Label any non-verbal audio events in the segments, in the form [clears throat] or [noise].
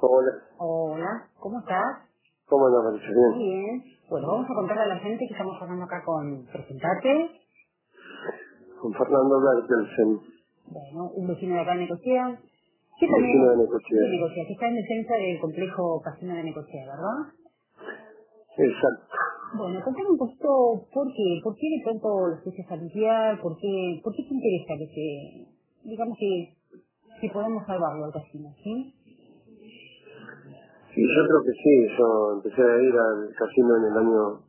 Hola, Hola, ¿cómo estás? ¿cómo andas, Patricia? Bien. Bien. Bueno, vamos a contarle a la gente que estamos hablando acá con presentarte. Con Fernando Bertelsen, Bueno, un vecino de acá de Necochea. Que vecino de Necochea. de Necochea, que está en defensa del complejo casino de Necochea, ¿verdad? Exacto. Bueno, contame un poquito por qué, por qué de pronto lo fuiste a limpiar, por qué, por qué te interesa que se, digamos que, que podamos salvarlo al casino, ¿sí? Sí, yo creo que sí. Yo empecé a ir al casino en el año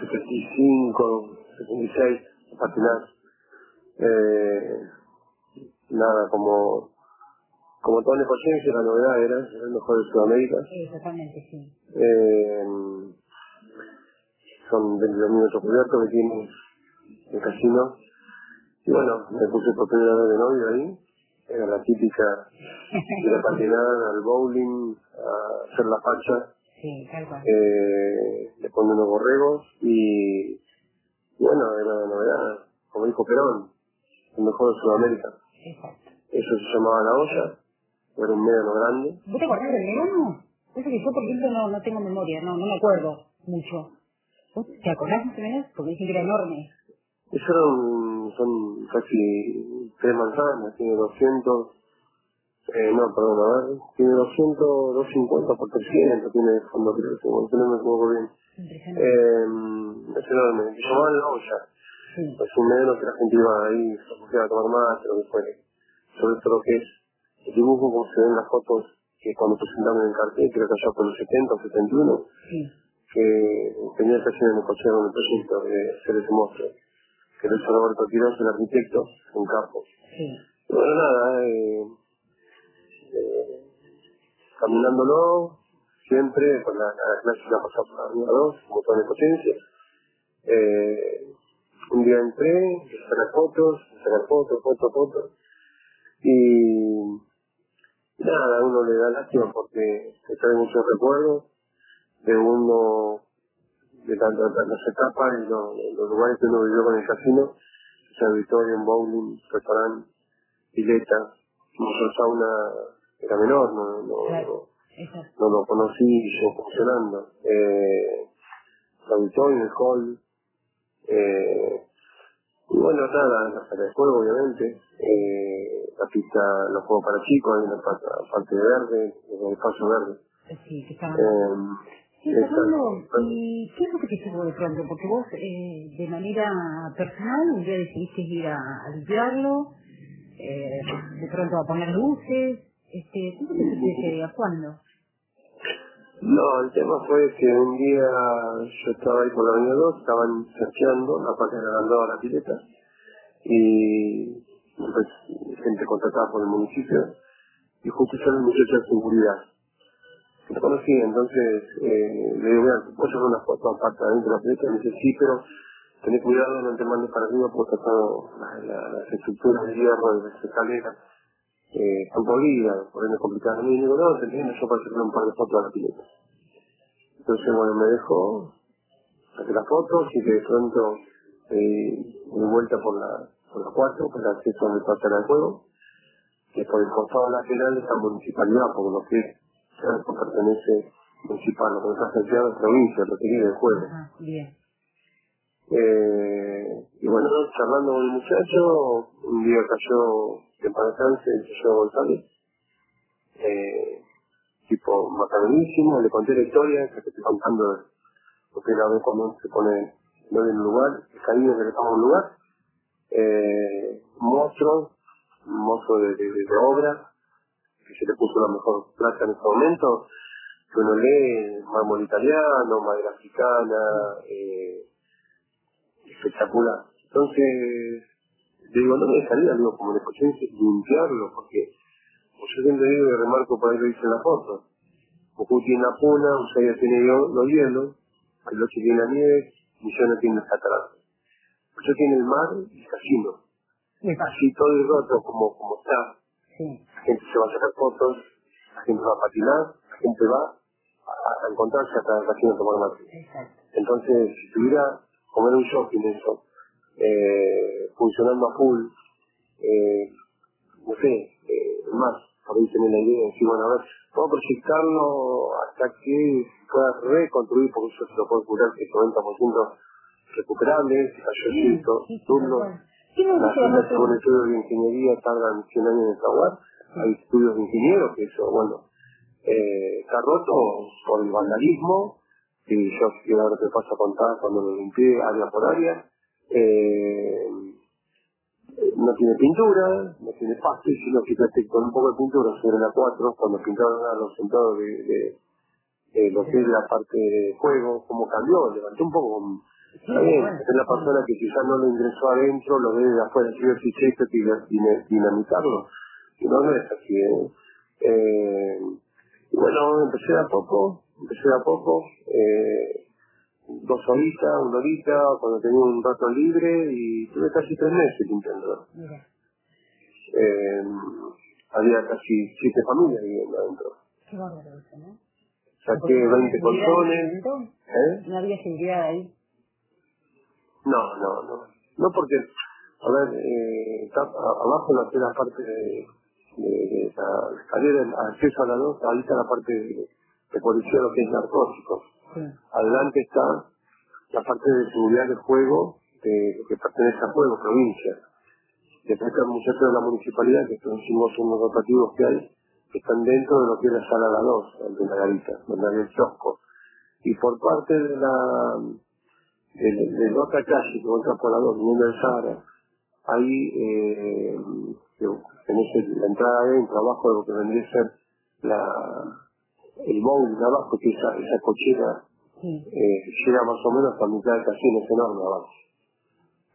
75, 76, a patinar. Eh, nada, como, como toda necochencia, la novedad era, era el mejor de Sudamérica. Exactamente, sí. Eh, son 22 minutos cubiertos que tiene el casino. Y bueno, me puse por primera vez de novio ahí. Era la típica ir a patinar, al bowling, a hacer la facha. Sí, tal cual. Eh, le ponen unos borregos y, bueno, era la novedad. Como dijo Perón, el mejor de Sudamérica. Exacto. Eso se llamaba la olla. Era un médano grande. ¿Vos te acordás del verano? Eso que yo, por ejemplo, no, no tengo memoria, no, no me acuerdo mucho. ¿Vos te acordás o menos? Porque dicen que era enorme. Eso era un- son casi tres manzanas, tiene 200, eh, no, perdón, a ver, tiene 200, 250 por 300, tiene fondo, creo que bueno, no me equivoco bien. Eh, es enorme, se llamaban la olla, Sí. es un menos que la gente iba ahí, se pusieron a tomar más, lo que fuere. Sobre todo lo que es el dibujo, como se ven las fotos que cuando presentaron en el cartel, creo que allá por los 70 o 71, Sí. que tenía el casino en el coche con el proyecto de hacer ese monstruo, que lo hizo Roberto Quiroz, el arquitecto, un capo. Sí. Bueno, nada, eh, eh, caminándolo, siempre con la, la clásica pasar por la 2, como toda la potencia. Eh, un día entré, empecé a sacar fotos, a sacar fotos, fotos, fotos. Y nada, a uno le da lástima porque te trae muchos recuerdos de uno, de tantas, tantas etapas y los, los lugares que uno vivió con el casino, ese auditorio, bowling, restaurante, pileta, nuestro sauna era menor, no, no, Claro. Exacto. no lo conocí yo funcionando. Eh, auditorio, el hall, eh, y bueno, nada, la sala de juego obviamente, eh, la pista, los juegos para chicos, hay una parte, verde, el espacio verde. Sí, que. Eh, Sí, exacto. Fernando, ¿y qué es lo que te de pronto? Porque vos, eh, de manera personal, un día decidiste ir a, a limpiarlo, eh, de pronto a poner luces, este, ¿cómo te? ¿A cuándo? No, el tema fue que un día yo estaba ahí por la avenida 2, estaban cerqueando la parte que agrandaba la pileta y pues gente contratada por el municipio y justo era el muchacho de seguridad. Lo conocí, entonces eh, le digo, mira, ¿puedo sacar una foto aparte adentro de la? Y me dice, sí, pero tenés cuidado, no te mandes para arriba porque está las estructuras de hierro de las escaleras eh, están por ende complicadas. Y digo, no, te entiendo, yo para sacar un par de fotos a la pileta. Entonces, bueno, me dejó, saqué las fotos y de pronto eh, vuelta por la, por la 4, por el acceso donde pasa el juego, que por el costado lateral de esta municipalidad, porque lo que Cerco pertenece municipal, lo que está asociado es provincia, lo que viene el. Ah, bien. Eh, y bueno, charlando con el muchacho, un día cayó de descanse el señor González, eh, tipo macaronísimo, le conté la historia, que te estoy contando porque la vez cuando se pone no en un lugar, el cariño que le toma a un lugar, eh, monstruo, un monstruo de, de- de obra, que se le puso la mejor plata en ese momento, que uno lee mármol italiano, madera africana, eh, espectacular. Entonces, digo, no me dejaría, digo, como le escuché, limpiarlo, porque como yo siempre digo y remarco por ahí lo dice en la foto. Goku tiene la puna, Usaya tiene los hielos, el Loche tiene la nieve, Misiones tiene las cataratas. Yo tiene el mar y el casino. Así todo y roto como, como está. Sí. Gente se va a sacar fotos, la gente va a patinar, la gente va a, a encontrarse hasta el a tomar mate. Entonces, si tuviera como era un shopping eso, eh, funcionando a full, eh, no sé, eh, más, por ahí tenés la idea de decir, bueno, a ver, puedo proyectarlo hasta que pueda reconstruir, porque eso se lo puedo curar que es 90% recuperable, se cayó cinco turnos. Las estudios de ingeniería tardan 100 años en acabar. Hay estudios de ingenieros que eso, bueno, eh, está roto por el vandalismo, y yo quiero ahora te paso a contar cuando lo limpié área por área. Eh, no tiene pintura, no tiene pasto, y si lo quitaste con un poco de pintura sobre la 4, cuando pintaron a los sentados de, de, lo que es la parte de juego, cómo cambió, levantó un poco Está bien, es la persona que quizás no lo ingresó adentro, lo ve de afuera, si es fichete y dinamitarlo. No, no es así. ¿eh? Eh, bueno, empecé a poco, empecé a poco, eh, dos horitas, una horita, cuando tenía un rato libre y tuve casi tres meses pintando. Eh, había casi siete familias viviendo adentro. Qué bárbaro eso, ¿no? Saqué 20 colchones. ¿Eh? No había seguridad ahí. No, no, no. No porque, a ver, eh, abajo la la parte de, de, la escalera, el acceso a la dos, ahí está la parte de, de policía, lo que es narcóticos. Adelante está la parte de seguridad de juego de, que pertenece a Juego, provincia. Después está el muchacho de la municipalidad, que son cinco segundos rotativos que hay, que están dentro de lo que es la sala la 2, de la garita, donde hay el kiosco. Y por parte de la de, la otra calle que entra por la 2, viniendo del Sahara, ahí eh, tenés la entrada adentro, abajo de lo que vendría a ser la, el bowl de abajo, que esa, esa cochera eh, llega más o menos hasta mitad del casino, es enorme abajo.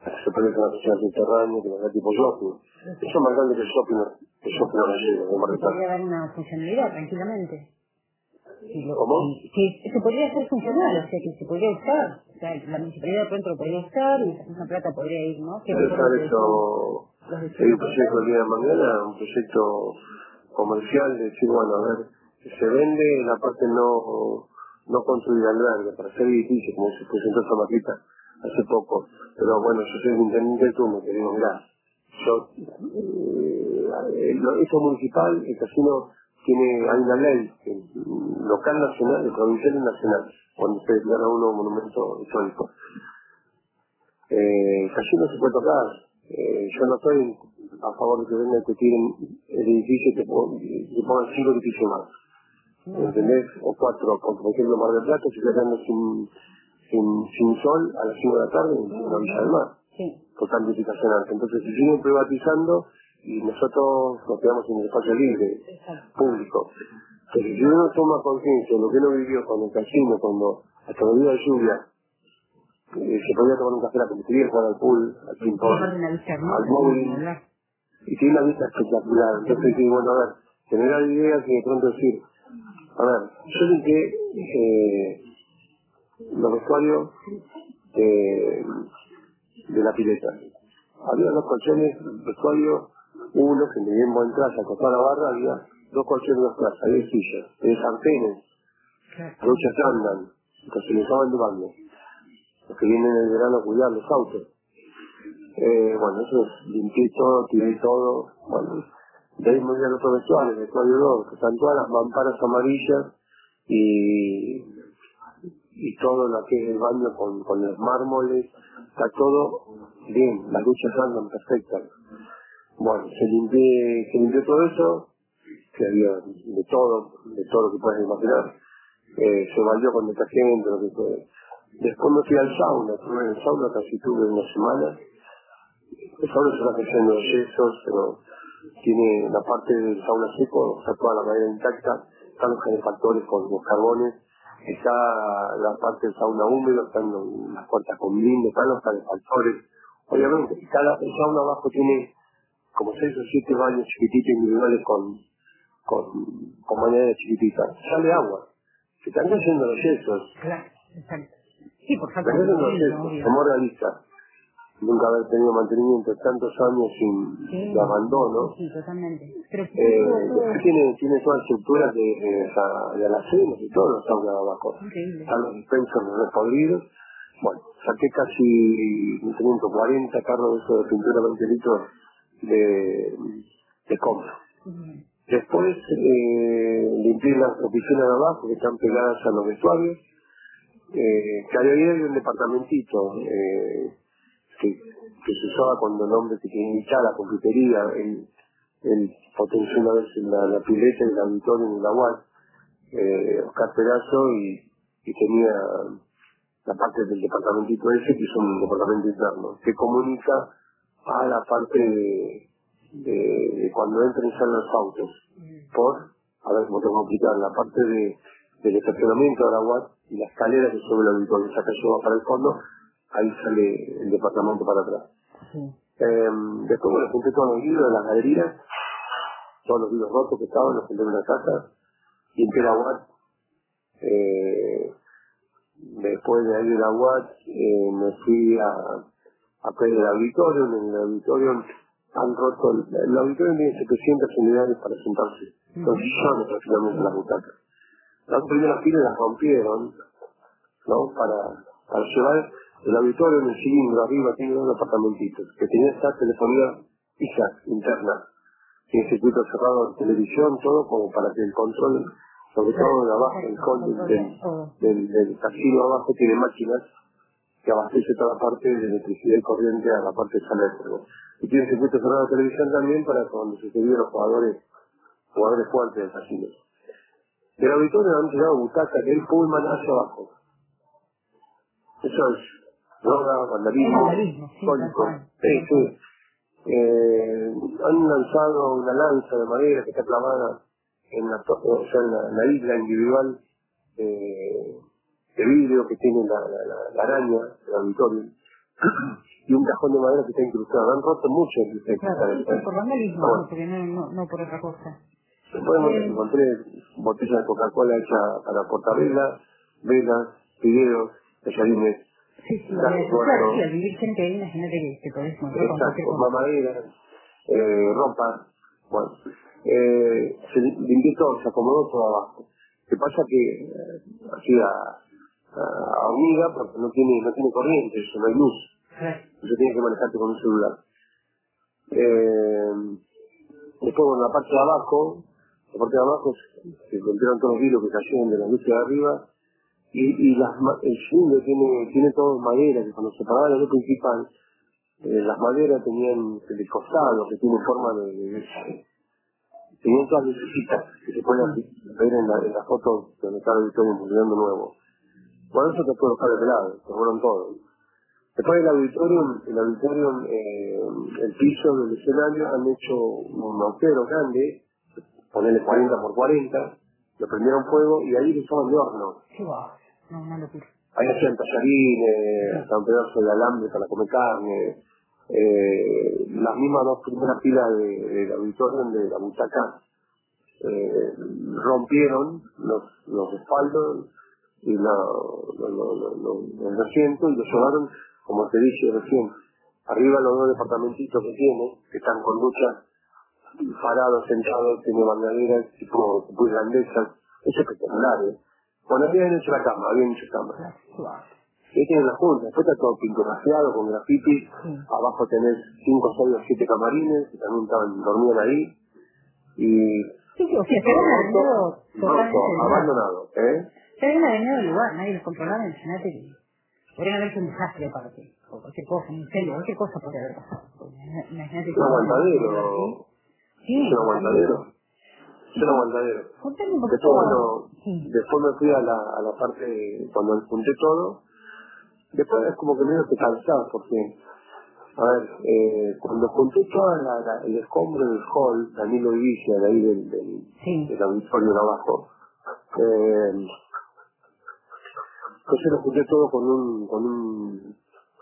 Se parece a una cocina subterránea que da tipo shopping. Eso es más grande que el shopping, el shopping llega. Podría dar una funcionalidad tranquilamente. ¿Cómo? Que se podría hacer funcional, o sea, que se podría usar sea, la municipalidad de pronto lo podría estar y esa plata podría ir, ¿no? ¿Qué eso, hay un proyecto el día de mañana, un proyecto comercial de decir, bueno, a ver, se vende la parte no no construir albergue para hacer edificios, como se presentó esa maquita hace poco. Pero bueno, yo soy el intendente del turno, que digo, mira, yo, eh, eso municipal, el casino tiene, hay una ley local nacional, de provincial y nacional, cuando se declara uno monumento histórico. Eh, casi no se puede tocar. Eh, yo no estoy a favor de que vengan que tiren el edificio y que, pongan cinco edificios más. ¿Entendés? O cuatro, como por ejemplo Mar del Plata, se quedando sin, sin, sin sol a las cinco de la tarde en la Villa del Mar. Sí. Totalmente Entonces, si siguen privatizando, y nosotros nos quedamos en el espacio libre, público. Pero si uno toma conciencia de lo que uno vivió con el casino, cuando hasta el día de lluvia eh, se podía tomar un café a la cafetería, jugar al pool, al ping-pong, al móvil, y tiene una vista espectacular. Entonces, sí, bueno, a ver, tener la idea que de pronto decir, a ver, yo limpié eh, los vestuarios de, de la pileta. Había dos colchones, vestuario uno que me dio en traje, acostó la barra, había dos colchones, dos plazas, había sillas, había sartenes, luchas andan, entonces le estaban llevando. Los que vienen en el verano a cuidar los autos. Eh, bueno, eso es, limpié todo, tiré todo, bueno, de ahí me voy al otro vestuario, el vestuario 2, que están todas las mamparas amarillas y, y todo lo que es el baño con, con los mármoles, está todo bien, las luchas andan perfectas. Bueno, se se limpió todo eso, que había de todo, de todo lo que puedes imaginar. Eh, se valió con detergente, lo que fue. Después me fui al sauna, estuve el sauna casi tuve una semana. El sauna se está creciendo de yesos, pero tiene la parte del sauna seco, o sea, toda la madera intacta, están los genefactores con los carbones, está la parte del sauna húmedo, están las puertas con blind, están los calefactores. Obviamente, cada sauna abajo tiene como seis o siete baños chiquititos individuales con, con, con chiquititas. Sale agua. Se están cayendo los yesos. Claro, exacto. Sí, por falta de los yesos, como realista. Nunca haber tenido mantenimiento tantos años sin de abandono. Sí, totalmente. Pero eh, tiene, tiene toda estructura de, de, de alacenas y todo los saunas abajo. Increíble. Están los dispensers repodridos. Bueno, saqué casi 40 carros de pintura 20 litros de, de compra. Después eh, limpié las oficinas de abajo que están pegadas a los vestuarios. Eh, que había un departamentito eh, que, que, se usaba cuando el hombre tenía que iniciar la computería, el, el potenció una vez en la, la pileta, el auditorio en la UAS, eh, Oscar Pedazo, y, y tenía la parte del departamentito ese, que es un departamento interno, que comunica a la parte de, de, cuando entran y salen los autos, por, a ver cómo te voy a explicar, la parte de, del estacionamiento de la UAT y la escalera que sube el auditorio, esa que va para el fondo, ahí sale el departamento para atrás. Eh, después me junté todos los libros de las galerías, todos los libros rotos que estaban, los junté en una casa, y en la UAT, eh, después de ahí de la UAT, eh, me fui a, a pedir el auditorio, en el auditorio han roto, el, el auditorio tiene 700 unidades para sentarse, son sillones prácticamente las butacas. Las primeras filas las rompieron, ¿no? Para, para llevar el auditorio en el cilindro arriba tiene dos apartamentitos, que tiene esta telefonía fija, interna, tiene circuito cerrado de televisión, todo como para que el control, sobre todo de abajo, el control del, del, del casino abajo tiene máquinas que abastece toda la parte de electricidad y corriente a la parte de sala de juego. Y tiene circuito cerrado de televisión también para cuando se subieron los jugadores, jugadores fuertes del casino. Del auditorio han llegado butaca que el pullman hacia abajo. Eso es droga, vandalismo, cólico. Sí, sí. Eh, han lanzado una lanza de madera que está clavada en la, o sea, en la, en la isla individual eh, de vidrio que tiene la, la, la araña del auditorio [clears throat] y un cajón de madera que está incrustado. Han roto mucho el Claro, es por vandalismo, porque no, no, no por otra cosa. Después eh, encontré botellas de Coca-Cola hecha para portavelas, velas, fideos, tallarines. Sí, sí, claro, sí, al vivir gente ahí, imagínate que te podés montar con cualquier cosa. mamaderas, eh, ropa, bueno. Eh, se limpió todo, se acomodó todo abajo. Lo que pasa que eh, así a, a, hormiga, porque no tiene, no tiene corriente, eso no hay luz. Eso tiene que manejarte con un celular. Eh, después, bueno, la parte de abajo, la parte de abajo se rompieron todos los vidrios que cayeron de las luces de arriba y, y las, el cilindro tiene, tiene todo madera, que cuando se apagaba la luz principal, eh, las maderas tenían el costado, que tiene forma de, de- de- tenían todas lucecitas que se pueden ver en la, en la foto donde está el auditorio nuevo. Bueno, eso te puedo dejar de lado, se fueron todos. Después del auditorio, el auditorio, eh, el piso del escenario han hecho un agujero grande, ponerle 40 por 40, lo prendieron fuego y ahí lo usaban de horno. Qué va, no. Ahí hacían tallarines, hasta un pedazo de alambre para comer carne. Eh, las mismas dos primeras filas de- del auditorio de la butaca eh, rompieron los, los respaldos y lo, lo, lo, lo- el y lo llevaron, como te dije recién, arriba los dos departamentitos que tiene, que están con lucha, parados, sentados, tiene bandaderas, tipo, tipo irlandesas, es espectacular, ¿eh? Bueno, habían hecho la cama, habían hecho cama. Y ahí tenés la junta, después está todo pintoraseado con graffiti, abajo tenés 5, 6 o 7 camarines, que también estaban, dormían ahí, y Sí, sí, o sea, se habían dañado roto, totalmente el lugar. abandonado, ¿eh? Se habían dañado el lugar, nadie los controlaba, imagínate que podrían haberse un desastre aparte, o cualquier cosa, un incendio, cualquier cosa podría haber pasado. Imagínate que... Un aguantadero. Sí, un aguantadero. Aguantadero. Contame un Después, bueno, Sí. después me fui a la, a la parte, cuando junté todo, después es como que medio que cansado, porque, a ver, eh, cuando junté todo la, la- el escombro del hall, Danilo Vivicia, de ahí del, del, Sí. del auditorio de abajo, eh, entonces lo junté todo con un, con un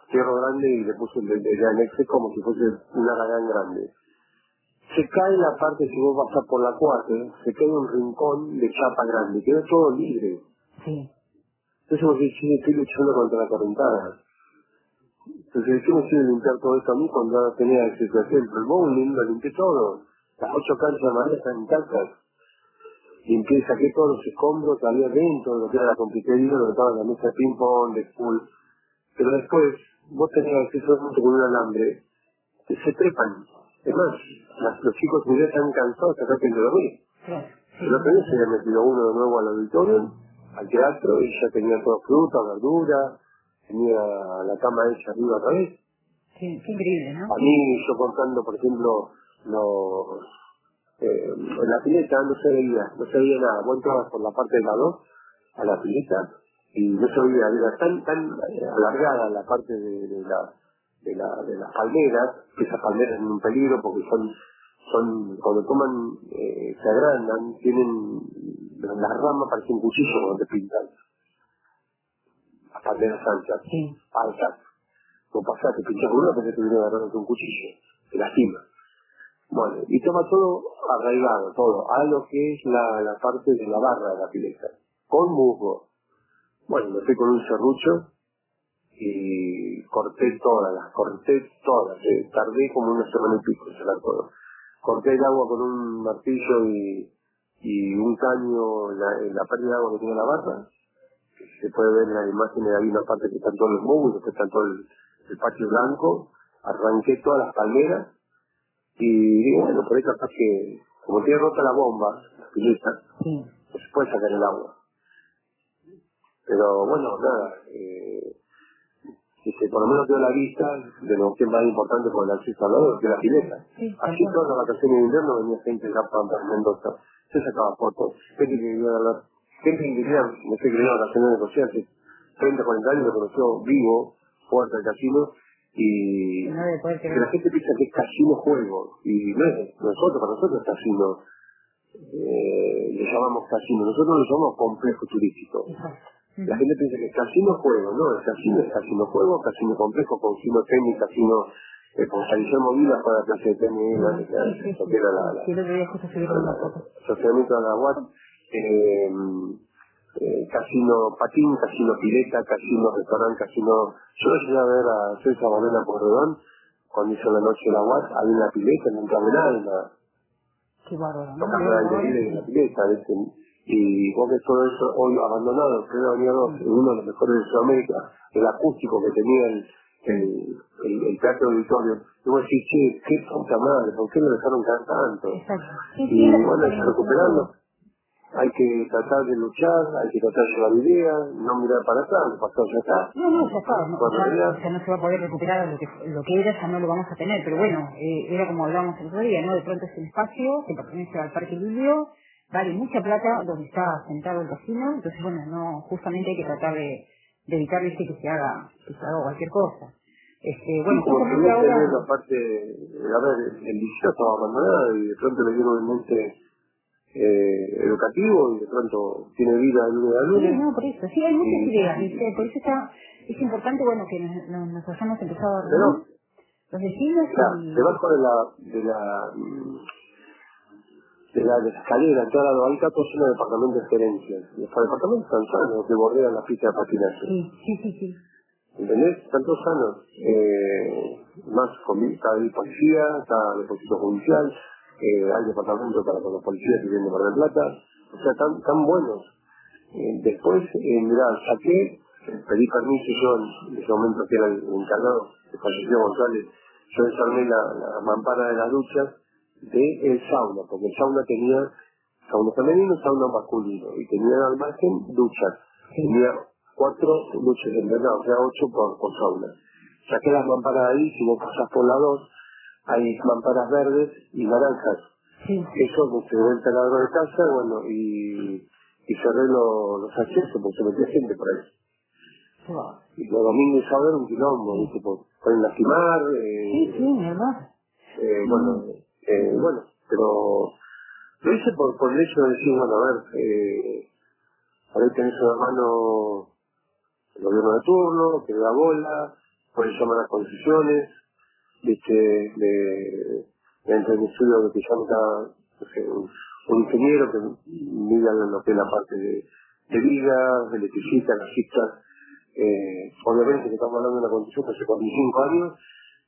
fierro grande y le puse el, anexo como si fuese una gran grande. Se cae la parte, si vos pasás por la 4, se cae un rincón de chapa grande, quedó todo libre. Sí. Entonces vos decís, "Sí, estoy luchando contra la correntada. Entonces, ¿qué me sirve limpiar todo esto a mí cuando ahora tenía ese ejemplo? El bowling lo limpié todo. Las ocho canchas de madera están intactas. Limpié, saqué todos los escombros que había dentro de lo que era la compitería, donde estaba la mesa de ping-pong, de pool. Pero después, vos tenías acceso mucho con un alambre, que se trepan. Es más, las- los chicos ya están cansados de sacar de dormir. Claro. El otro día se había metido uno de nuevo al auditorio, al teatro, y ya tenía todo fruta, verdura, tenía la cama hecha arriba otra vez. Sí, qué increíble, ¿no? A mí, yo contando, por ejemplo, los, eh, en la pileta no se veía, no se veía nada. Vos entrabas por la parte de lado a la pileta y no se veía, era tan, tan eh, alargada la parte de, de la, de, la, de las palmeras, que esas palmeras son un peligro porque son, son cuando toman, eh, se agrandan, tienen, las ramas parecen cuchillos cuando te pintan. Las palmeras anchas, Sí. altas. No pasa, te pinchas con una, que viene agarrándote un cuchillo, te lastima. Bueno, y toma todo arraigado, todo, a lo que es la, la parte de la barra de la pileta, con musgo. Bueno, me fui con un serrucho y corté todas, las corté todas, eh, tardé como una semana y pico en sacar todo. Corté el agua con un martillo y, y un caño, la, en la pérdida de agua que tiene la barra, se puede ver en las imágenes, hay una parte que están todos los musgos, después está todo el, el patio blanco, arranqué todas las palmeras y digo, bueno, por ahí capaz que, como tiene rota la bomba, la pileta, Sí. pues se puede sacar el agua. Pero bueno, nada, eh, dice, por lo menos quedó la vista de lo que es más importante con el acceso al agua, que es la pileta. Sí, Así cual. todas las vacaciones de invierno venía gente de Japón para Mendoza, se sacaba fotos, gente que vivía a la gente que vivía, no sé, que venía a vacaciones de José hace 30, 40 años, lo conoció vivo, puerta del casino, y No que la gente piensa que es casino juego, y no es, nosotros, para nosotros es casino, eh, le llamamos casino, nosotros lo llamamos complejo turístico. La gente piensa que casino juego, no, el casino es casino juego, casino complejo, casino tenis, casino eh, con San Guillermo Vila para clase de tenis, la, la, la, la, subieron una foto. asociamiento de la UAT, eh, casino patín, casino pileta, casino restaurante, casino... Yo llegué a ver a César Morena Porredón cuando hizo la noche de la UAT, había una pileta, no entraba nadie, nada Qué bárbaro, ¿no? tocando en la pileta, ¿viste? Y vos ves todo eso hoy abandonado, que era Avenida 2, en uno de los mejores de Sudamérica, el acústico que tenía el, el, el, el teatro auditorio. Y vos decís, che, qué puta madre, ¿por qué lo dejaron caer tanto? Exacto. Sí, sí, Y bueno, hay que recuperarlo. Hay que tratar de luchar, hay que tratar de llevar ideas, no mirar para atrás, lo pasado ya está. No, no, ya está, no, ya, ya- o sea, no se va a poder recuperar lo que, lo que era, ya no lo vamos a tener, pero bueno, eh, era como hablábamos el otro día, ¿no? De pronto es un espacio que pertenece al Parque Lidio, vale mucha plata donde está sentado el casino, entonces bueno, no, justamente hay que tratar de, de evitar ¿viste? que se haga, que se haga cualquier cosa. Este, bueno, como que ahora, la parte, a ver, el liceo estaba abandonado y de pronto le dieron un ente eh, educativo y de pronto tiene vida de lunes a sí, lunes. no, por eso, sí, hay muchas Sí. ideas, por eso está, es importante, bueno, que nos, nos, nos hayamos empezado a reunir, los vecinos claro, y... debajo de la, de la, mm, de la, de la escalera, en toda la alta, todo lleno de departamentos de gerencia. Los departamentos están sanos, que bordean la pista de patinaje. Sí, sí, sí, sí. ¿Entendés? Están todos sanos. Eh, más con está el policía, está el depósito judicial, eh, hay departamento para con los policías que vienen de Mar del Plata. O sea, tan, tan buenos. Eh, después, eh, mirá, saqué, pedí permiso yo en, ese momento que era el encargado, que falleció González, yo desarmé la, la mampara de las duchas del sauna, porque el sauna tenía sauna femenino sauna masculino, y tenía al margen duchas. Tenía cuatro duchas en verdad, o sea, ocho por, sauna. Saqué las mamparas ahí, si vos pasás por la dos, hay mamparas verdes y naranjas. Sí, Eso me quedó el taladro de casa, bueno, y, y cerré lo- los accesos porque se metía gente por ahí. Y los domingos y sábados un quilombo, ¿viste? Por- pueden lastimar, eh, Sí, sí, ¿verdad? eh, bueno, eh, bueno, pero lo hice por, por el hecho de decir, bueno, a ver, eh, por ahí tenés un hermano el gobierno de turno, que da bola, llamar a las concesiones, viste, de, dentro del estudio que te llama no un, un ingeniero que mira lo que es la parte de, de vigas, de electricistas, gasistas, eh, obviamente que estamos hablando de una concesión que hace 45 años,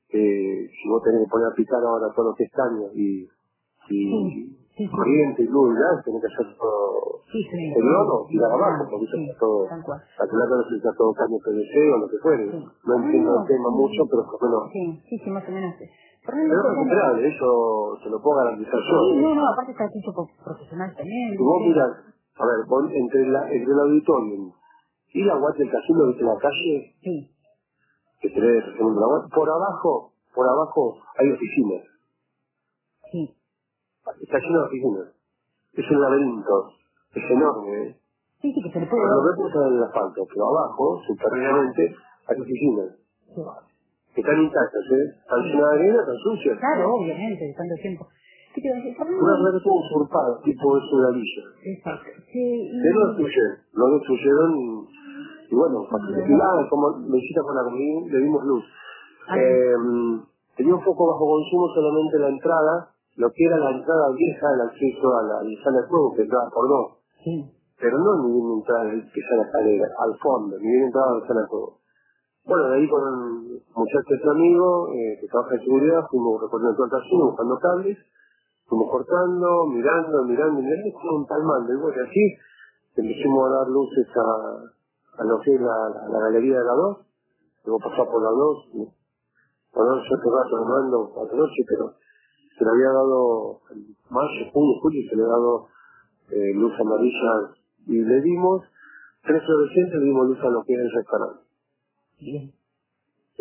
eh, si vos tenés que poner a picar ahora todo lo que es y, y sí, sí. corriente y luz y gas, tenés que hacer todo Sí, sí. el lodo, tirar abajo, porque eso está todo, la culata no se está todo caño PVC o lo que fuere. No entiendo el tema mucho, pero por lo menos Sí, sí, sí, más o menos. Pero es recuperable, eso se lo puedo garantizar yo. Sí, no, no, aparte está hecho por profesionales también. Si vos miras, a ver, vos entre, la, entre el auditorio y la guata del casino que está en la calle, Sí, que tenés la por abajo, por abajo hay oficinas. sí. Está lleno de oficinas. Es un laberinto. Es enorme, ¿eh? Sí, sí, que se le puede lo vemos en el asfalto, pero abajo, subterráneamente, hay oficinas. Sí. Que están intactas, ¿eh? Están llenas de arena, están sucias. Claro, obviamente, de tanto tiempo. ¿Qué te iba a decir? Fernando? Una red todo usurpada, tipo de su villa. Exacto. Sí, y... Que lo destruyeron, lo destruyeron y bueno, facilidad, como lo hiciste con la comida, le dimos luz. Eh, tenía un poco bajo consumo solamente la entrada, lo que era la entrada vieja, el acceso a la, de juego, que entraba por dos. Sí, Pero no ni bien entrada que sea la escalera, al fondo, ni bien entrada a la sala de juego. Bueno, de ahí con un muchacho su amigo, eh, que trabaja en seguridad, fuimos recorriendo todo el casino, buscando cables, fuimos cortando, mirando, mirando, mirando, como un palmando. Y bueno, así empezamos a dar luces a, a lo que es la, la, la galería de la 2, luego pasar por la 2, ¿no? bueno, yo este rato armando a la noche, pero se le había dado, en mayo, junio, julio, se le ha dado eh, luz amarilla y le dimos tres fluorescentes, le dimos luz a lo que era el restaurante. bien.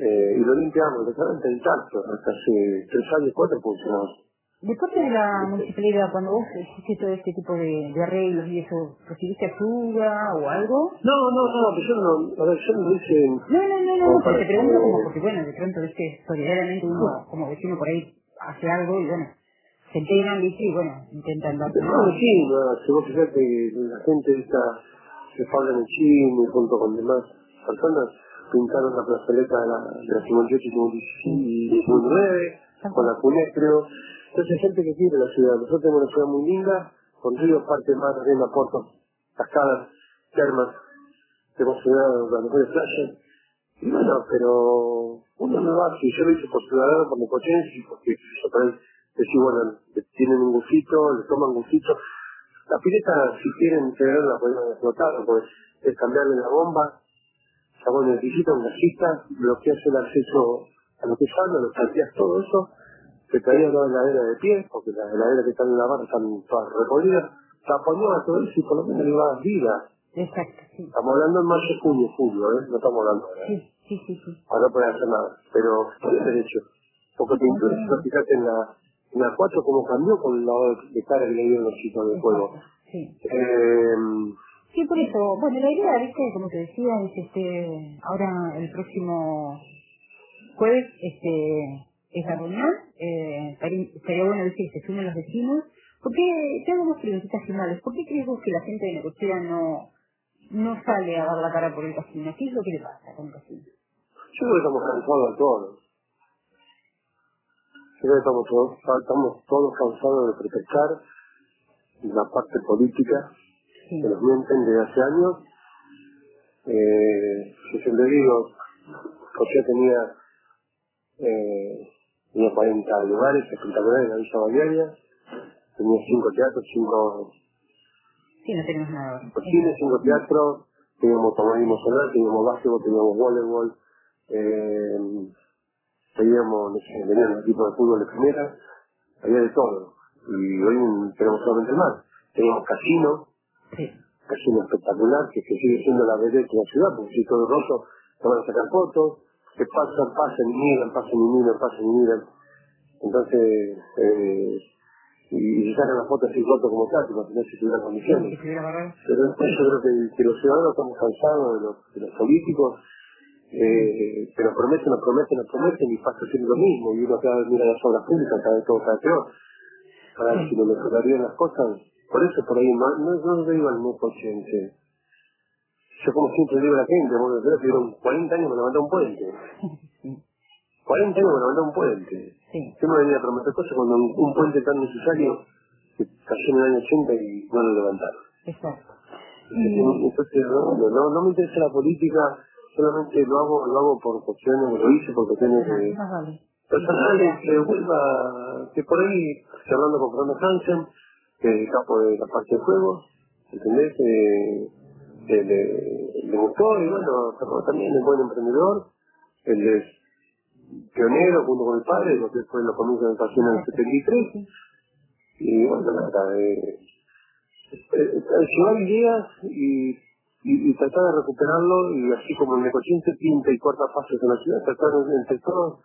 Eh, y lo limpiamos, el restaurante intacto, hasta hace tres años, cuatro funcionamos. De parte de la municipalidad, cuando vos hiciste todo este tipo de, de arreglos y eso, ¿recibiste ayuda o algo? No, no, no, pero yo no, a ver, yo no lo hice No, no, no, no, pero te pregunto como porque, bueno, de pronto, viste, solidariamente uno, como vecino por ahí, hace algo y, bueno, se viste, y, bueno, intentan dar No, sí, no, si vos fijate que la gente esta se habla en el cine junto con demás personas pintaron la plazoleta de la, de la 58 y 59 con la creo. Entonces gente que quiere la ciudad. Nosotros tenemos una ciudad muy linda con ríos, parques, mar, arena, puertos cascadas, termas. Tenemos ciudad las mejores playas y bueno, pero uno no va, si yo lo hice por ciudadano, por necochense, porque yo por ahí decir, bueno, tienen un gustito, le toman gustito. La pileta, si quieren tenerla, pueden explotar, pues es cambiarle la bomba, sacó el necesita un gasista, bloqueas el acceso a lo que salga, lo salteas todo eso, te traía la heladera de pie, porque las heladeras que están en la barra están todas recorridas, taponaba todo eso y por lo menos le dar vida. Exacto, sí. Estamos hablando en mayo, junio, julio, ¿eh? No estamos hablando ahora. ¿eh? Sí, sí, sí, sí. Ahora no puede hacer nada, pero tiene derecho. Porque te incluso, fíjate en la, en la 4 cómo cambió con el lavado de cara que le dieron los chicos del juego. Sí. Eh, Sí, por eso, bueno, la idea, viste, como te decía, es este, ahora el próximo jueves, este, es la reunión, eh, estaría bueno decir que se sumen los vecinos, ¿por qué, te hago unas preguntitas finales, ¿por qué crees vos que la gente de Necochea no, no sale a dar la cara por el casino? ¿Qué es lo que le pasa con el casino? yo creo que estamos cansados de todos. Yo creo que estamos todos, estamos todos cansados de protestar la parte política Sí, que nos mienten desde hace años. Eh, yo siempre digo, José tenía, eh, tenía 40 lugares espectaculares en la Villa Balnearia, tenía 5 teatros, 5 sí, no tenemos nada. cines, 5 teatros, teníamos automovilismo solar, teníamos básquetbol, teníamos voleibol, eh, teníamos, no sé, teníamos un equipo de fútbol de primera, había de todo. Y hoy tenemos solamente mar. Teníamos casino, Sí, casino espectacular, que, que sigue siendo la vedette de la ciudad, porque si todo roto, te van a sacar fotos, que pasan, pasan y miran, pasan y miran, pasan y miran. Entonces, eh, y, sacan las fotos así roto como tal, no sé si tuviera condiciones. que. Pero yo creo que, que los ciudadanos estamos cansados de los, de los políticos eh, que nos prometen, nos prometen, nos prometen y pasa siempre lo mismo. Y uno cada vez mira las obras públicas, cada vez todo cada peor. Para ver si lo mejorarían las cosas. Por eso por ahí no, no, no lo digo al necochente. Yo como siempre digo a la gente, bueno, yo tuvieron 40 años para levantar un puente. [laughs] 40 años para levantar un puente. Sí, Yo me venía a prometer cosas cuando un, un puente tan necesario que cayó en el año 80 y no lo levantaron. exacto. Entonces, no, no, no, no me interesa la política, solamente lo hago, lo hago por cuestiones, lo hice por cuestiones de vale. personales, que vuelva, que por ahí, hablando con Fernando Hansen, que es el capo de la parte de juego, ¿entendés? Eh, que le, le gustó y bueno, también es buen emprendedor, él es pionero junto con el padre, lo que fue los comienzos de Casino en el 73. Y bueno, nada, eh, eh, llevar ideas y, y, y, tratar de recuperarlo y así como el Necochín se pinta y corta fases en la ciudad, tratar entre todos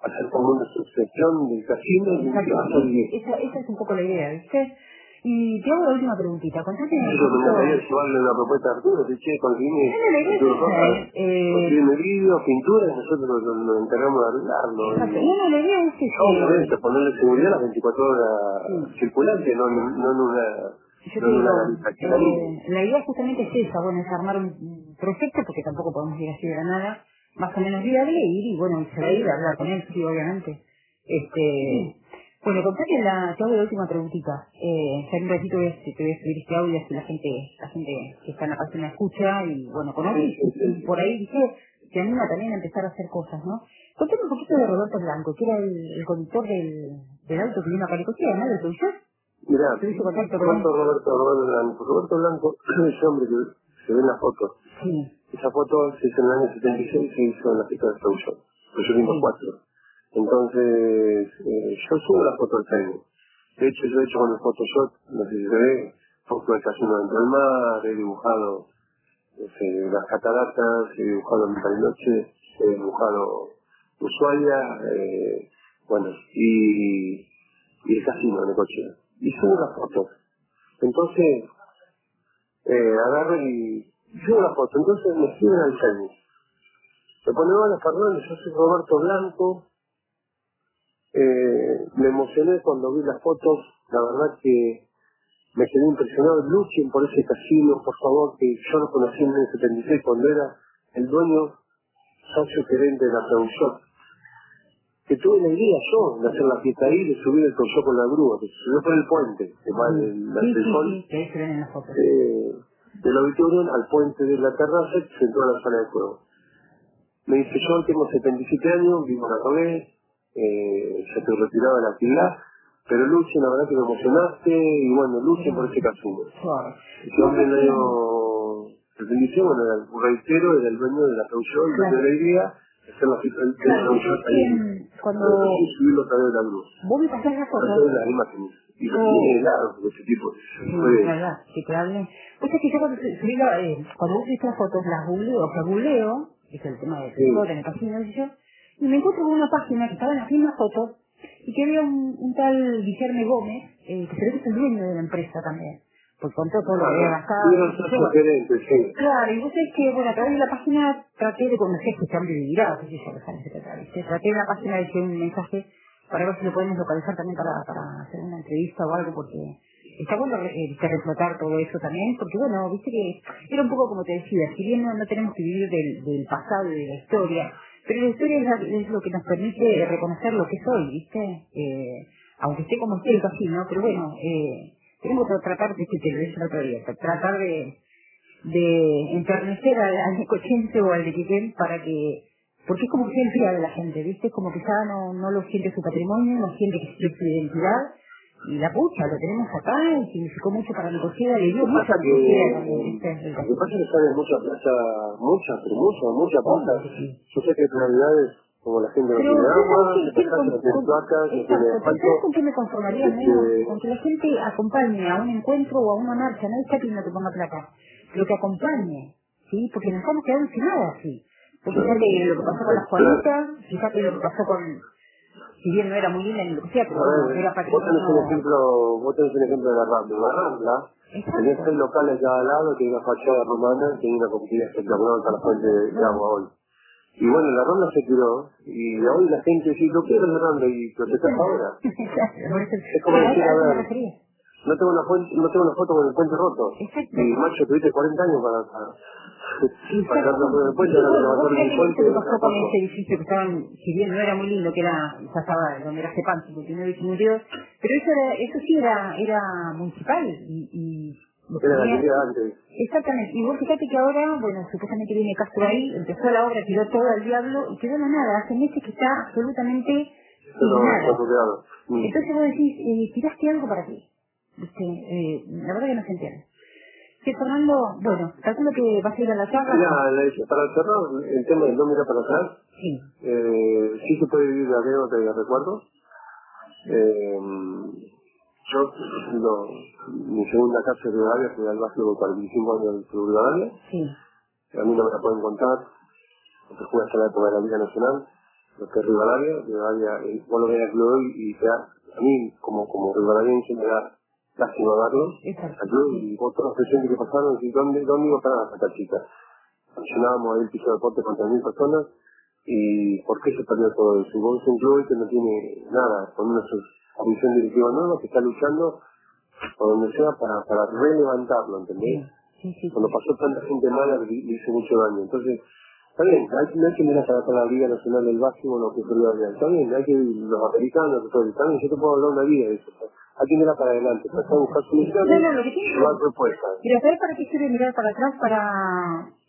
hacer como una sucesión del casino y esa, esa es un poco la idea, ¿viste? Y te hago la última preguntita. Contate poquito... me gustaría llevarle una propuesta a Arturo, que che, conseguime... Conseguime vídeos, pinturas, nosotros nos, encargamos de arreglarlo. Y... No, la idea es que... Obviamente, ponerle seguridad las 24 horas sí. circulantes, no, no en una... Yo te digo, eh, la idea justamente es esa, bueno, es armar un proyecto, porque tampoco podemos ir así de la nada, más o menos viable, ir y bueno, se va a ir a hablar con él, sí, obviamente. Este, bueno, contate la, te hago la última preguntita. Eh, ya en un ratito te voy a escribir este audio si la gente, la gente que está en la página escucha y bueno, conoce y, por ahí dice, se anima también a empezar a hacer cosas, ¿no? Contame un poquito de Roberto Blanco, que era el, conductor del, del auto que vino a Calicochea, ¿no? ¿Del productor? Mirá, contacto Roberto, Roberto Blanco. Roberto Blanco [clears throat] es ese hombre que se ve en la foto. Sí. Esa foto se hizo en el año 76, se hizo en la fiesta de Pues yo tengo cuatro. Entonces, eh, yo subo la foto al Facebook. De hecho, yo he hecho con el Photoshop, no sé si se ve, foto del casino dentro del mar, he dibujado las cataratas, he dibujado mi noche, he dibujado Ushuaia, eh, bueno, y, y el casino de coche. Y subo las fotos. Entonces, eh, agarro y subo la foto. Entonces me escriben al Facebook. Se pone, hola Fernández, yo soy Roberto Blanco, eh, me emocioné cuando vi las fotos, la verdad que me quedé impresionado. Luchen por ese casino, por favor, que yo lo conocí en el 76 cuando era el dueño, socio gerente de la producción. Que tuve la idea yo de hacer la fiesta ahí, de subir el colchón con la grúa, que subió por el puente, que va del, sol, eh, del auditorio al puente de la terraza y se entró a la sala de juego. Me dice, yo tengo 77 años, vivo en la Rogué, eh, ya estoy retirado de la actividad, pero Luche, la verdad que me emocionaste, y bueno, Luche por ese casino. Ese hombre el año 76, bueno, era, reitero, era el dueño de la producción, el dueño de la idea, hacer la fiesta del producción ahí. Cuando... subirlo otra vez de la luz. Vos me pasás las fotos. las imágenes. Y lo tiene helado, de ese tipo. Sí, verdad, sí, claro. Pues es que yo cuando subí la, eh, cuando vos viste las fotos, las googleo, o sea, googleo, es el tema de sí. foto en el casino, y yo, y me encuentro con una página que estaba en las mismas fotos y que había un, un tal Guillermo Gómez, eh, que creo que es el dueño de la empresa también, pues contó todo lo que había gastado. sí. Claro, y vos sabés que, bueno, a través de la página traté de conocer este hombre de Virado, que ya los años 70, ¿viste? Traté de la página de un mensaje para ver si lo podemos localizar también para, para hacer una entrevista o algo, porque está bueno eh, reflotar todo eso también, porque bueno, viste que era un poco como te decía, si bien no, no tenemos que vivir del, del pasado y de la historia, pero la historia es, lo que nos permite reconocer lo que soy, ¿viste? Eh, aunque esté como esté así, ¿no? Pero bueno, eh, tenemos que tratar de, que te lo día, tratar de, de enternecer al, al o al de Quiquén para que porque es como que se enfría de la gente, ¿viste? Es como que no, no lo siente su patrimonio, no siente su identidad, y la pucha, lo tenemos acá y significó mucho para Necochea, le dio mucha que, ¿viste? Lo que pasa es que sale mucha plata, mucha, pero mucha, mucha plata. Yo sé que hay realidades como la gente no tiene agua, no tiene placas, no tiene asfalto. con qué me conformaría menos? Con que la gente acompañe a un encuentro o a una marcha, no está pidiendo que ponga plata, pero que acompañe, ¿sí? Porque nos estamos quedando sin nada, sí. Porque fíjate lo que pasó con las Juanitas, fíjate lo que pasó con si bien no era muy linda ni lo que sea, pero bueno, era para vos tenés, un ejemplo, vos tenés un ejemplo de la Rambla. La Rambla, tenés seis locales cada lado, tiene una fachada romana, tiene una comunidad espectacular para la fuente de agua hoy. Y bueno, la Rambla se tiró, y hoy la gente dice, lo quiero la Rambla, y protestas ahora. [laughs] es como decir, a ver, no tengo una, fuente, no tengo una foto con el puente roto. Y macho, tuviste 40 años para... para Pasando por el puente, ahora levantar el puente. ¿Qué pasó con ese edificio que estaban, si bien no era muy lindo, que era, ya estaba donde era Cepan, 59 y 52, pero eso, era, eso sí era, era municipal y, y era la tenía, antes. Exactamente. Y vos fíjate que ahora, bueno, supuestamente viene Castro ahí, empezó la obra, tiró todo al diablo y quedó la nada. Hace meses que está absolutamente no, nada. Mm. Entonces vos decís, eh, tiraste algo para ti. ¿Viste? Eh, la verdad que no se entiende. Sí, Fernando, bueno, calculo que vas a ir a la charla. Mira, para cerrar el tema de no mirar para atrás, Sí. Eh, sí se puede vivir de anécdota y de recuerdos. Eh, yo, lo, mi segunda casa es Rivadavia, fui al barrio con 45 años del de Rivadavia. Sí. A mí no me la pueden contar, porque jugué hasta la época de la Liga Nacional, lo que es Rivadavia, Rivadavia, eh, vos lo ves al club y te da, a mí como, como rivadaviense me da Exacto. al club y otros presentes que pasaron, y ¿dónde, dónde iba a parar esta chica? Ahí el piso de deporte con 3.000 personas y ¿por qué se perdió todo eso? Y vos un club que no tiene nada, con una comisión directiva nueva que está luchando por donde sea para, para relevantarlo, ¿entendés? Sí, sí. Cuando pasó tanta gente mala le, hizo mucho daño. Entonces, está bien, hay, no hay que mirar para la Liga Nacional del Básquetbol o que se olvida Está bien, hay que los americanos, todo, está bien, yo te puedo hablar una vida de eso. Mirar para adelante, tratar de buscar soluciones, No, no, lo que tiene llevar propuestas. Mira, ¿sabes para qué sirve mirar para atrás? Para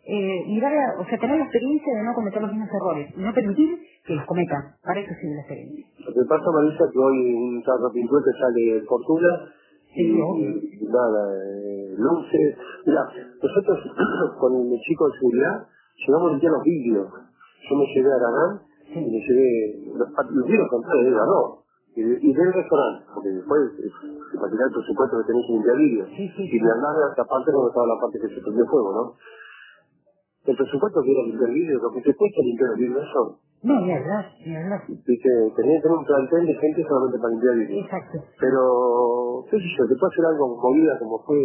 eh, mirar, a- o sea, tener la experiencia de no cometer los mismos errores no permitir que los cometan. Para eso sirve la experiencia. Lo que pasa, Marisa, que hoy un charro pintura te sale fortuna Sí, y nada, eh, luces. Mira, nosotros [clears throat] con el chico de seguridad llegamos a los vidrios. Yo me llevé a Aragán y me llevé los, vidrios con todo, no. Y, y del restaurante, porque después, eh, imaginar el presupuesto que tenés que limpiar vidrios. Sí, sí, y me andaba esa parte cuando estaba la parte que se prendió fuego, ¿no? El presupuesto que era limpiar vidrios, lo que te cuesta limpiar los vidrios, eso No, ni hablar, ni hablar. Dice, tenía que tener un plantel de gente solamente para limpiar vidrios. Exacto. Pero, qué sé yo, te puede hacer algo movida como fue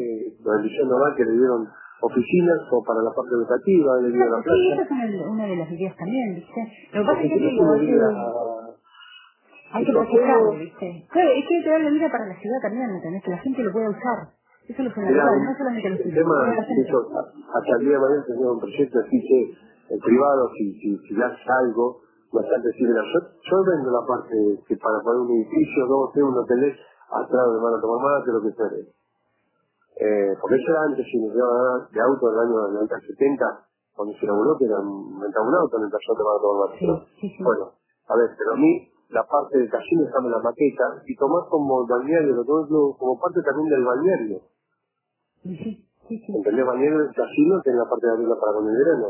la decisión normal que le dieron oficinas o para la parte educativa, le dieron la Sí, esa plaza. es una, de las ideas también, ¿viste? Lo que pasa es que si te no digo, se me olvida, hay que Eso ¿viste? Claro, es que hay que darle vida para la ciudad también, ¿me ¿entendés? Que la gente lo pueda usar. Eso es lo fundamental, no solamente los el ciudadanos, tema, de hecho, hasta el día de mañana tenía un proyecto así que el privado, si, si, si hace algo, bastante mira, yo, yo vendo la parte que para poner un edificio, dos, tres, un hotel, atrás me van a tomar mate, lo que sea. Eh, porque eso era antes, si nos llevaba de auto del año 90 70, cuando se inauguró, que era un, un auto mientras yo te van a tomar mate. Sí, ¿no? sí, sí. Bueno, a ver, pero a mí la parte del casino está en la maqueta y tomás como balneario, lo tomo como parte también del balneario. Sí, sí, sí. ¿Entendés? Balneario del casino tiene la parte de arriba para con el verano.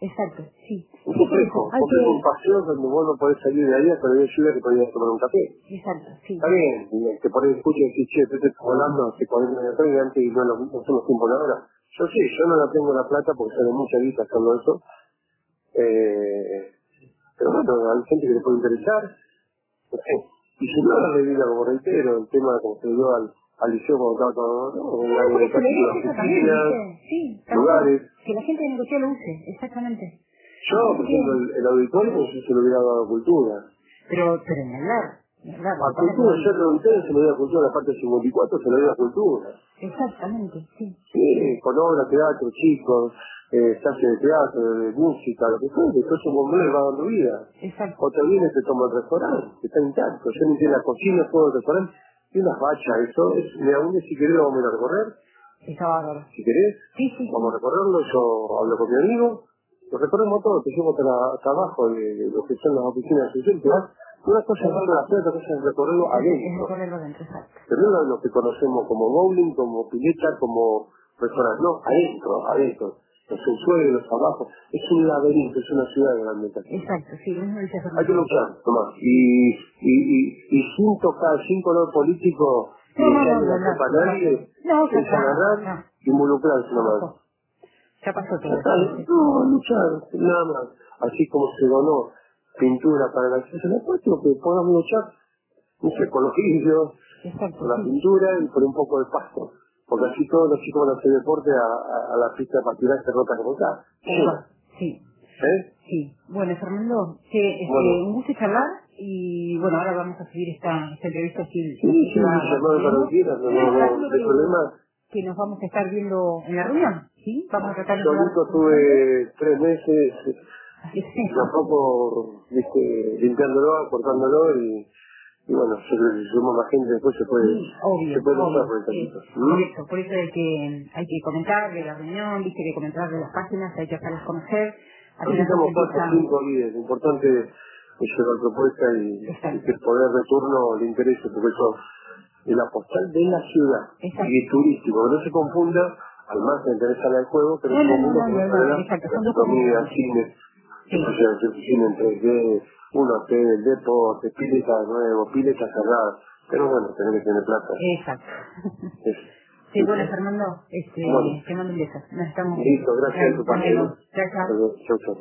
Exacto, sí. Un por complejo, un que... paseo donde vos no podés salir de ahí hasta de lluvia que podías tomar un café. Exacto, sí. Está bien, y te pones escucha y decís, che, tú te estás volando hace 40 años atrás y antes y no, lo- no son los tiempos de ahora. Yo sí, yo no la tengo la plata porque sale mucha guita haciendo eso. Eh, pero bueno, hay gente que le puede interesar. Y si no, la vida, como reitero, el tema como se dio al, al liceo cuando estaba todo, ¿no? La. Sí, lugares. Que la gente de negocio lo use, exactamente. Yo, por ejemplo, el, el auditorio, pues yo se lo hubiera dado a cultura. Pero, pero ni hablar. A cultura, yo pregunté, se lo dio a cultura, la parte 54 se lo dio a cultura. Exactamente, sí. Sí, con obra, teatro, chicos, eh, de teatro, de música, lo que fuera, después un bombero le va dando vida. Exacto. Otra viene te toma el restaurante, que está intacto, yo limpié la cocina, todo el restaurante, y unas bachas, eso es, día si querés lo vamos a ir a recorrer, Está bárbaro. si querés, Sí, sí. vamos a recorrerlo, yo hablo con mi amigo, lo recorremos todo, te llevo hasta, la- hasta abajo de, lo que son las oficinas de vas, una cosa es verlo afuera, otra cosa es recorrerlo Es adentro. recorrerlo adentro, exacto. Pero no lo que conocemos como bowling, como pileta, como restaurante, no, adentro, adentro. Los subsuelos, abajo. Es un laberinto, es una ciudad grande. Exacto, sí, mismo dice Hay que luchar, Tomás. Y, y, y, y sin tocar, sin color político, No, no, no, no, la no, culpa a no, nadie, no, ya es agarrar, involucrarse nomás. Ya pasó todo. No, luchar, nada más. Así como se donó pintura para el acceso al acuático, que podamos luchar, no sé, con los vidrios, por la pintura y por un poco de pasto. Porque así todos los chicos van a hacer deporte a, a, a la pista para tirarse rota como está. Sí, ¿Eh? sí. Bueno, Fernando, que, este, Bueno. un gusto charlar y bueno, ahora vamos a seguir esta, esta entrevista aquí. Sí, sí, que hay problema. Que nos vamos a estar viendo en la reunión, ¿sí? Vamos a tratar de llevar- Solito tuve tres meses, [laughs] Así es. de a poco, viste, limpiándolo, cortándolo y, y bueno, más gente, después se puede, Sí, obvio, se puede obvio, por sí. Por eso, por eso hay que, hay que comentar de la reunión, viste, hay que comentar de las páginas, hay que hacerlas conocer. La gente cuatro o cinco líderes, importante es llevar propuesta y, que el poder de turno le interese, porque eso es la postal de la ciudad Exacto. y es turístico, que no se confunda, al más le interesa el juego, pero No, se no, no, no, no, no, la exacto, uno que el deporte, pileta de nuevo, pileta cerrada, pero bueno, tenés que tener plata. Exacto. [laughs] Sí, bueno, Fernando, este, bueno. te mando un Listo, gracias por tu Chao, chao.